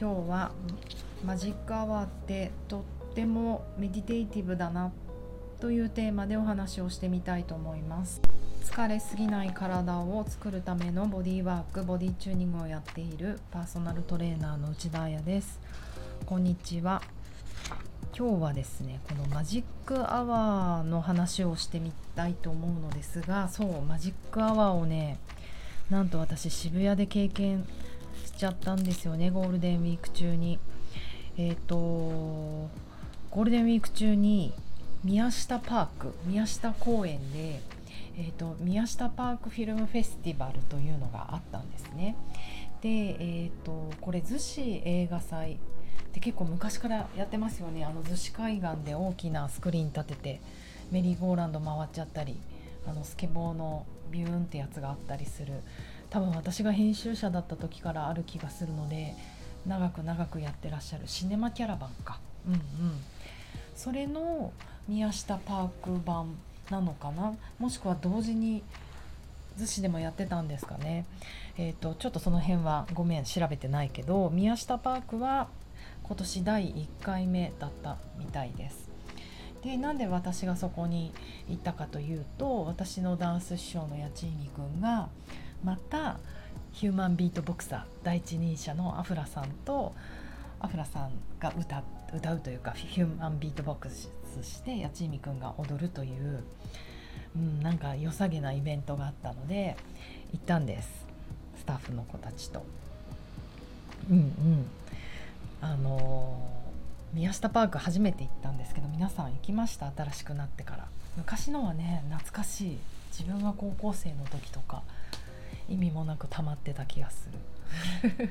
今日はマジックアワーってとってもメディテイティブだなというテーマでお話をしてみたいと思います。疲れすぎない体を作るためのボディーワークボディチューニングをやっているパーソナルトレーナーの内田彩です。こんにちは。今日はですねこのマジックアワーの話をしてみたいと思うのですがそうマジックアワーをねなんと私渋谷で経験しちゃったんですよねゴールデンウィーク中に。えっ、ー、とゴールデンウィーク中に宮下パーク宮下公園で、えーと、宮下パークフィルムフェスティバルというのがあったんですね。で、えーと、これ逗子映画祭。で結構昔からやってますよね。あの逗子海岸で大きなスクリーン立ててメリーゴーランド回っちゃったりあのスケボーのビューンってやつがあったりする。多分私が編集者だった時からある気がするので長く長くやってらっしゃるシネマキャラバンか。うんうん。それの宮下パーク版なのかな？もしくは同時に逗子でもやってたんですかね？えっ、ー、とちょっとその辺はごめん調べてないけど宮下パークは今年第1回目だったみたいです。でなんで私がそこに行ったかというと私のダンス師匠の八千美君がまたヒューマンビートボクサー第一人者のアフラさんとアフラさんが歌歌うというかヒューマンビートボックスして八千美君が踊るという、うん、なんか良さげなイベントがあったので行ったんです。スタッフの子たちと。うんうん。あのー、宮下パーク初めて行ったんですけど皆さん行きました？新しくなってから。昔のはね懐かしい。自分が高校生の時とか意味もなく溜まってた気がする。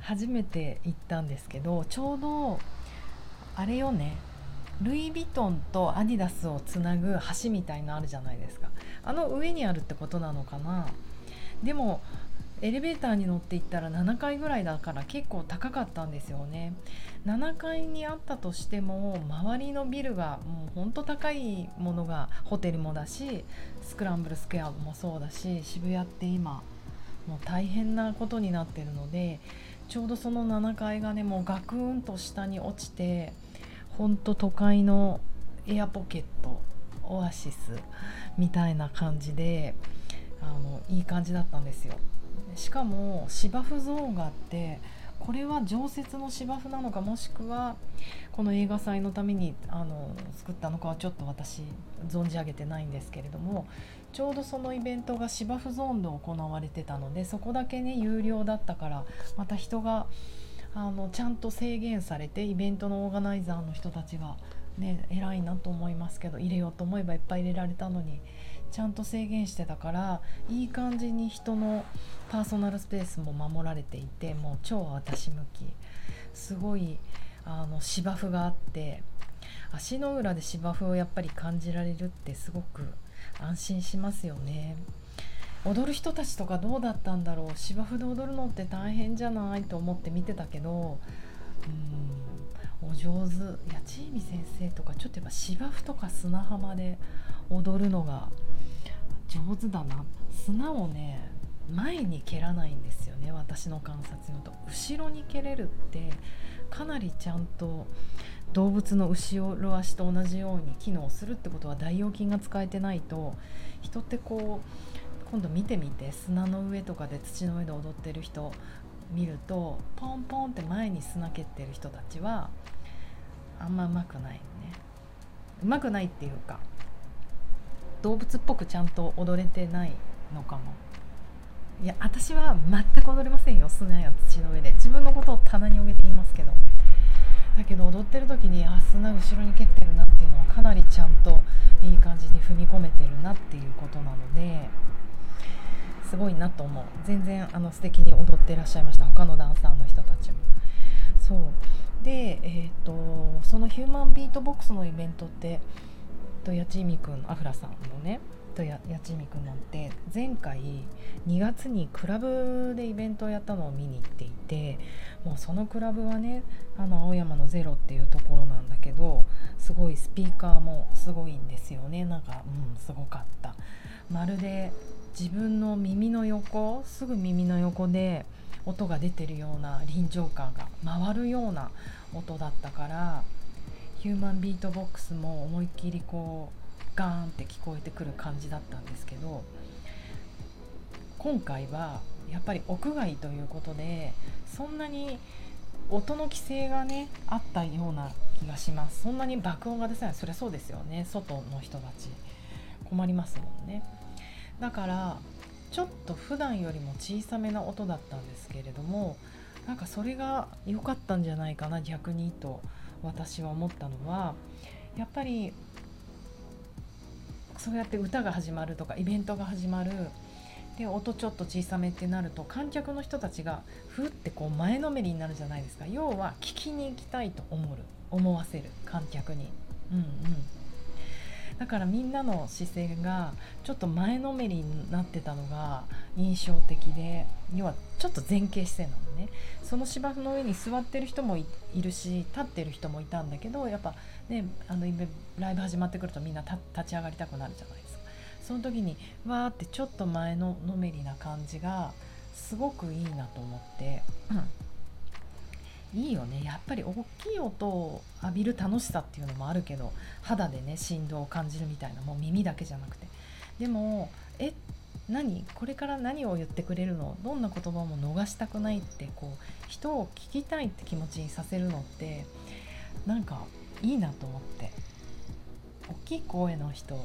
初めて行ったんですけどちょうどあれよね。ルイ・ヴィトンとアディダスをつなぐ橋みたいのあるじゃないですか。あの上にあるってことなのかな。でもエレベーターに乗っていったら7階ぐらいだから結構高かったんですよね。7階にあったとしても周りのビルがもうほんと高いものがホテルもだしスクランブルスクエアもそうだし渋谷って今もう大変なことになってるのでちょうどその7階がねもうガクンと下に落ちてほんと都会のエアポケットオアシスみたいな感じであのいい感じだったんですよ。しかも芝生ゾーンがあってこれは常設の芝生なのかもしくはこの映画祭のためにあの作ったのかはちょっと私存じ上げてないんですけれどもちょうどそのイベントが芝生ゾーンで行われてたのでそこだけね有料だったからまた人があのちゃんと制限されてイベントのオーガナイザーの人たちがね偉いなと思いますけど入れようと思えばいっぱい入れられたのにちゃんと制限してたからいい感じに人のパーソナルスペースも守られていてもう超私向き。すごいあの芝生があって足の裏で芝生をやっぱり感じられるってすごく安心しますよね。踊る人たちとかどうだったんだろう？芝生で踊るのって大変じゃないと思って見てたけどうんお上手。八千美先生とかちょっとやっぱ芝生とか砂浜で踊るのが上手だな。砂をね前に蹴らないんですよね。私の観察によると。後ろに蹴れるってかなりちゃんと動物の後ろ足と同じように機能するってことは大腰筋が使えてないと人ってこう今度見てみて。砂の上とかで土の上で踊ってる人見るとポンポンって前に砂蹴ってる人たちはあんまうまくないね。うまくないっていうか動物っぽくちゃんと踊れてないのかも。いや私は全く踊れませんよ砂や土の上で。自分のことを棚に置けていますけど。だけど踊ってる時にあ砂後ろに蹴ってるなっていうのはかなりちゃんといい感じに踏み込めてるなっていうことなのですごいなと思う。全然あの素敵に踊ってらっしゃいました。他のダンサーの人たちも。そう。でえっ、ー、とそのヒューマンビートボックスのイベントってと八千美君アフラさんのねとや八千美君なんて前回2月にクラブでイベントをやったのを見に行っていてもうそのクラブはねあの青山のゼロっていうところなんだけどすごいスピーカーもすごいんですよね。なんかうんすごかった。まるで自分の耳の横すぐ耳の横で音が出てるような臨場感が回るような音だったからヒューマンビートボックスも思いっきりこうガーンって聞こえてくる感じだったんですけど今回はやっぱり屋外ということでそんなに音の規制がねあったような気がします。そんなに爆音が出せない。そりゃそうですよね。外の人たち。困りますもんね。だからちょっと普段よりも小さめな音だったんですけれどもなんかそれが良かったんじゃないかな逆にと私は思ったのはやっぱりそうやって歌が始まるとかイベントが始まる。で音ちょっと小さめってなると観客の人たちがふってこう前のめりになるじゃないですか。要は聞きに行きたいと思う思わせる観客に。うんうん。だからみんなの姿勢がちょっと前のめりになってたのが印象的で要はちょっと前傾姿勢なのね。その芝生の上に座ってる人もいるし立ってる人もいたんだけどやっぱねあのライブ始まってくるとみんな立ち上がりたくなるじゃないですか。その時にわーってちょっと前ののめりな感じがすごくいいなと思って、いいよね。やっぱり大きい音を浴びる楽しさっていうのもあるけど肌でね振動を感じるみたいなもう耳だけじゃなくて。でもえ何？これから何を言ってくれるの？どんな言葉も逃したくないってこう人を聞きたいって気持ちにさせるのってなんかいいなと思って。大きい声の人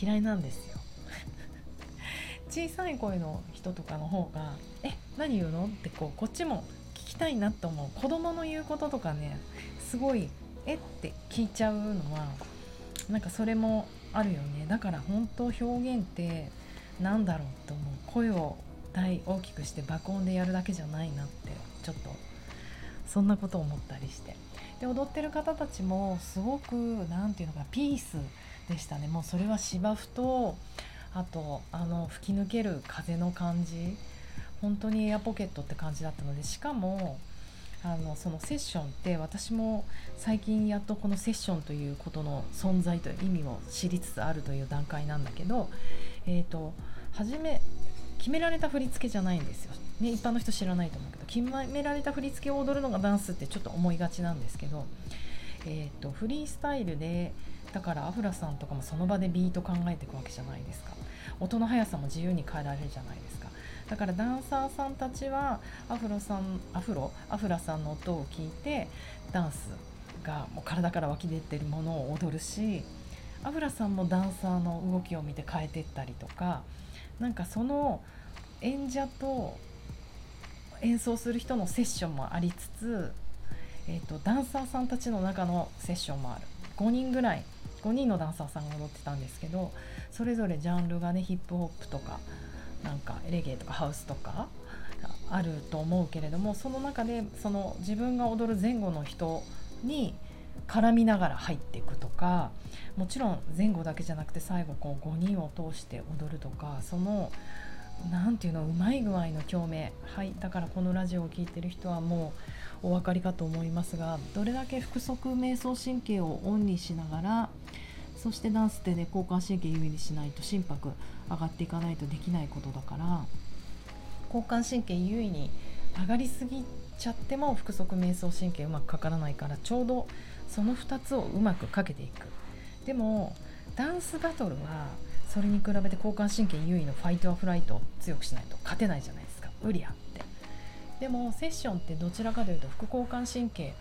嫌いなんですよ。小さい声の人とかの方が「え何言うの?」ってこうこっちもたいなと思う。子供の言うこととかねすごい「えっ?」て聞いちゃうのはなんかそれもあるよね。だから本当表現って何だろうと思う。声を大大きくして爆音でやるだけじゃないなってちょっとそんなこと思ったりして。で踊ってる方たちもすごく何て言うのかピースでしたね。もうそれは芝生とあとあの吹き抜ける風の感じ。本当にエアポケットって感じだったのでしかもあのそのセッションって私も最近やっとこのセッションということの存在という意味を知りつつあるという段階なんだけど、えーと、初め決められた振り付けじゃないんですよ、ね、一般の人知らないと思うけど決められた振り付けを踊るのがダンスってちょっと思いがちなんですけど、えーとフリースタイルでだからアフラさんとかもその場でビート考えていくわけじゃないですか。音の速さも自由に変えられるじゃないですか。だからダンサーさんたちはアフロさんアフロ？アフラさんの音を聞いてダンスがもう体から湧き出てるものを踊るしアフラさんもダンサーの動きを見て変えていったりとかなんかその演者と演奏する人のセッションもありつつ、えーと、ダンサーさんたちの中のセッションもある。5人ぐらい5人のダンサーさんが踊ってたんですけどそれぞれジャンルがねヒップホップとかなんかレゲエとかハウスとかあると思うけれどもその中でその自分が踊る前後の人に絡みながら入っていくとかもちろん前後だけじゃなくて最後こう5人を通して踊るとかその何ていうのうまい具合の共鳴はいだからこのラジオを聴いてる人はもうお分かりかと思いますがどれだけ腹側瞑想神経をオンにしながらそしてダンスってね交感神経優位にしないと心拍上がっていかないとできないことだから。交感神経優位に上がりすぎちゃっても腹側瞑想神経うまくかからないからちょうどその2つをうまくかけていく。でもダンスバトルはそれに比べて交感神経優位のファイトアフライトを強くしないと勝てないじゃないですか。無理あって。でもセッションってどちらかというと副交感神経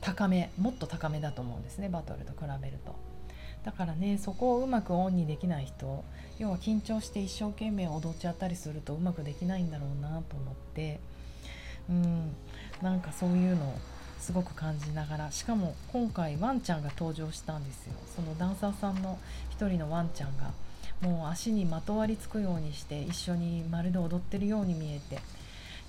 高めもっと高めだと思うんですねバトルと比べると。だからねそこをうまくオンにできない人要は緊張して一生懸命踊っちゃったりするとうまくできないんだろうなと思ってうんなんかそういうのをすごく感じながらしかも今回ワンちゃんが登場したんですよ。そのダンサーさんの一人のワンちゃんがもう足にまとわりつくようにして一緒にまるで踊ってるように見えて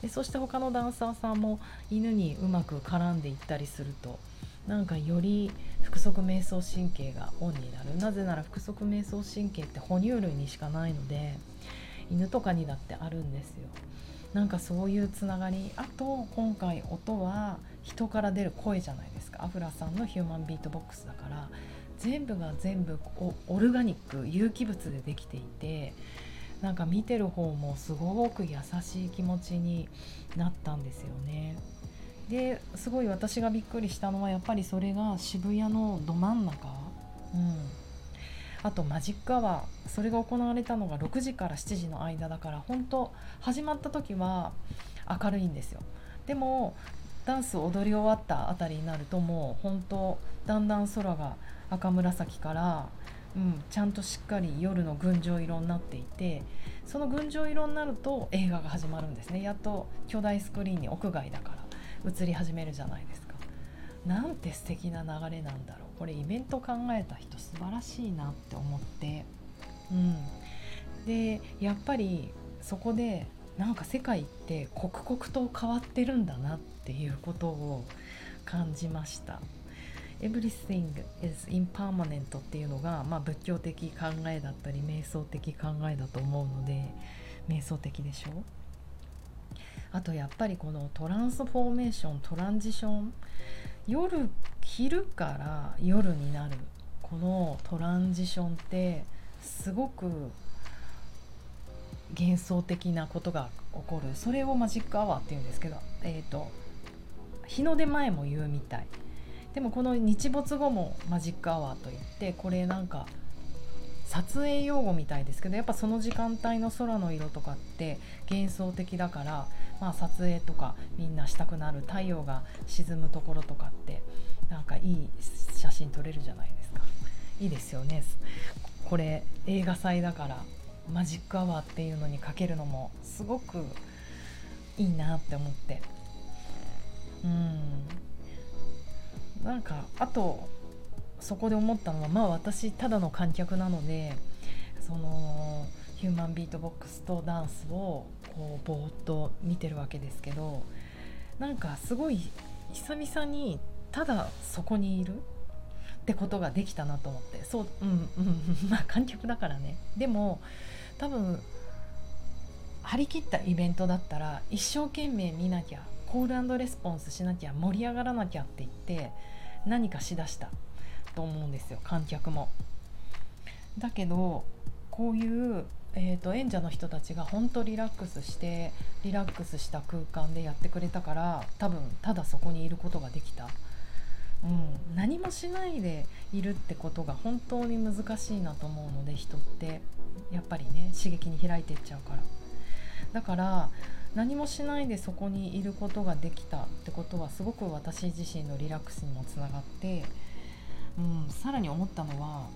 でそして他のダンサーさんも犬にうまく絡んでいったりするとなんかより腹側瞑想神経がオンになる。なぜなら腹側瞑想神経って哺乳類にしかないので犬とかにだってあるんですよ。なんかそういうつながり。あと今回音は人から出る声じゃないですか。アフラさんのヒューマンビートボックスだから全部が全部オルガニック有機物でできていてなんか見てる方もすごく優しい気持ちになったんですよね。ですごい私がびっくりしたのはやっぱりそれが渋谷のど真ん中、うん、あとマジックアワー。それが行われたのが6時から7時の間だから本当始まった時は明るいんですよ。でもダンス踊り終わったあたりになるともう本当だんだん空が赤紫からうん、ちゃんとしっかり夜の群青色になっていてその群青色になると映画が始まるんですね。やっと巨大スクリーンに屋外だから。映り始めるじゃないですか。なんて素敵な流れなんだろう。これイベント考えた人素晴らしいなって思って。うん。でやっぱりそこでなんか世界って刻々と変わってるんだなっていうことを感じました。Everything is impermanent っていうのが、まあ、仏教的考えだったり瞑想的考えだと思うので瞑想的でしょ？あとやっぱりこのトランスフォーメーショントランジション夜昼から夜になるこのトランジションってすごく幻想的なことが起こる。それをマジックアワーっていうんですけど、えーと日の出前も言うみたい。でもこの日没後もマジックアワーといってこれなんか撮影用語みたいですけどやっぱその時間帯の空の色とかって幻想的だか？ら、まあ、撮影とかみんなしたくなる太陽が沈むところとかってなんかいい写真撮れるじゃないですか。いいですよねこれ映画祭だからマジックアワーっていうのにかけるのもすごくいいなって思って。うん。なんかあとそこで思ったのはまあ私ただの観客なのでそのヒューマンビートボックスとダンスをこうぼーっと見てるわけですけどなんかすごい久々にただそこにいるってことができたなと思ってそううんうん まあ観客だからね。でも多分張り切ったイベントだったら一生懸命見なきゃコールレスポンスしなきゃ盛り上がらなきゃって言って何かしだした。と思うんですよ観客も。だけどこういう、えーと、演者の人たちが本当リラックスしてリラックスした空間でやってくれたから多分ただそこにいることができた。うん、何もしないでいるってことが本当に難しいなと思うので人ってやっぱりね刺激に開いていっちゃうからだから何もしないでそこにいることができたってことはすごく私自身のリラックスにもつながって、うん、さらに思ったのは、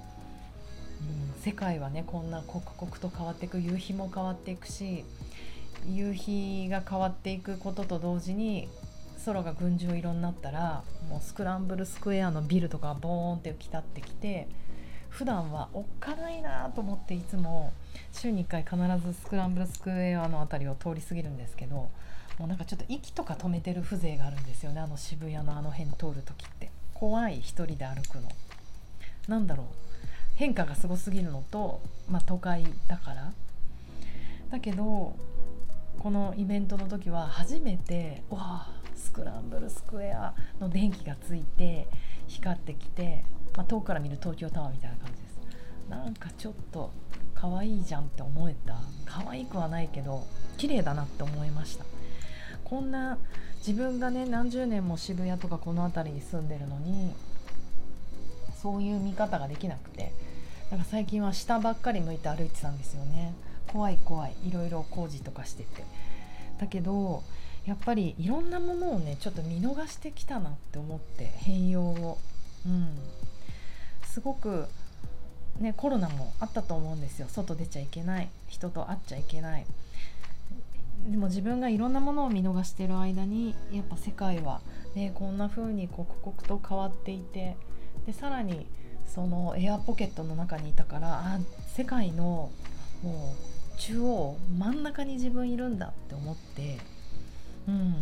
うん、世界はねこんな刻々と変わっていく夕日も変わっていくし夕日が変わっていくことと同時に空が群青色になったらもうスクランブルスクエアのビルとかボーンって浮き立ってきて普段はおっかないなと思っていつも週に1回必ずスクランブルスクエアの辺りを通り過ぎるんですけどもうなんかちょっと息とか止めてる風情があるんですよねあの渋谷のあの辺通る時って。怖い一人で歩くの。なんだろう。変化がすごすぎるのと、まあ、都会だから。だけどこのイベントの時は初めてわあスクランブルスクエアの電気がついて光ってきてまあ、遠くから見る東京タワーみたいな感じです。なんかちょっと可愛いじゃんって思えた。可愛くはないけど綺麗だなって思いました。こんな自分がね何十年も渋谷とかこの辺りに住んでるのにそういう見方ができなくてだから最近は下ばっかり向いて歩いてたんですよね。怖い怖い。いろいろ工事とかしてて。だけどやっぱりいろんなものをねちょっと見逃してきたなって思って変容を。うん。すごくねコロナもあったと思うんですよ。外出ちゃいけない。人と会っちゃいけない。でも自分がいろんなものを見逃してる間にやっぱ世界は、ね、こんな風に刻々と変わっていてでさらにそのエアポケットの中にいたからあ世界のもう中央真ん中に自分いるんだって思ってうん。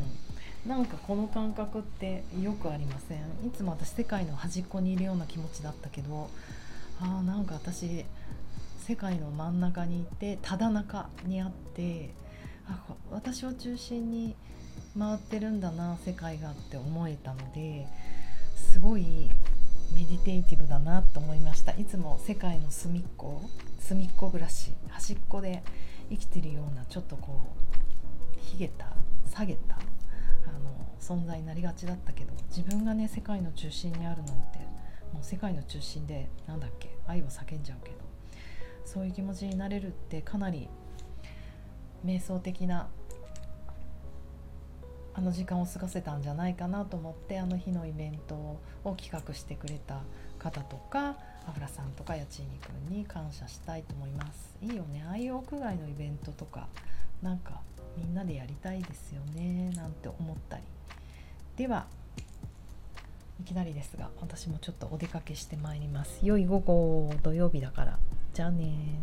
なんかこの感覚ってよくありません？いつも私世界の端っこにいるような気持ちだったけどあーなんか私世界の真ん中にいてただ中にあってあ私を中心に回ってるんだな世界がって思えたのですごいメディテイティブだなと思いました。いつも世界の隅っこ隅っこ暮らし端っこで生きてるようなちょっとこうひげた下げたあの存在になりがちだったけど自分がね世界の中心にあるなんてもう世界の中心でなんだっけ愛を叫んじゃうけどそういう気持ちになれるってかなり瞑想的なあの時間を過ごせたんじゃないかなと思ってあの日のイベントを企画してくれた方とかアフラさんとかやちいにくんに感謝したいと思います。いいよね。ああいう屋外のイベントとかなんかみんなでやりたいですよねなんて思ったり。ではいきなりですが私もちょっとお出かけしてまいります。良い午後土曜日だから。じゃあね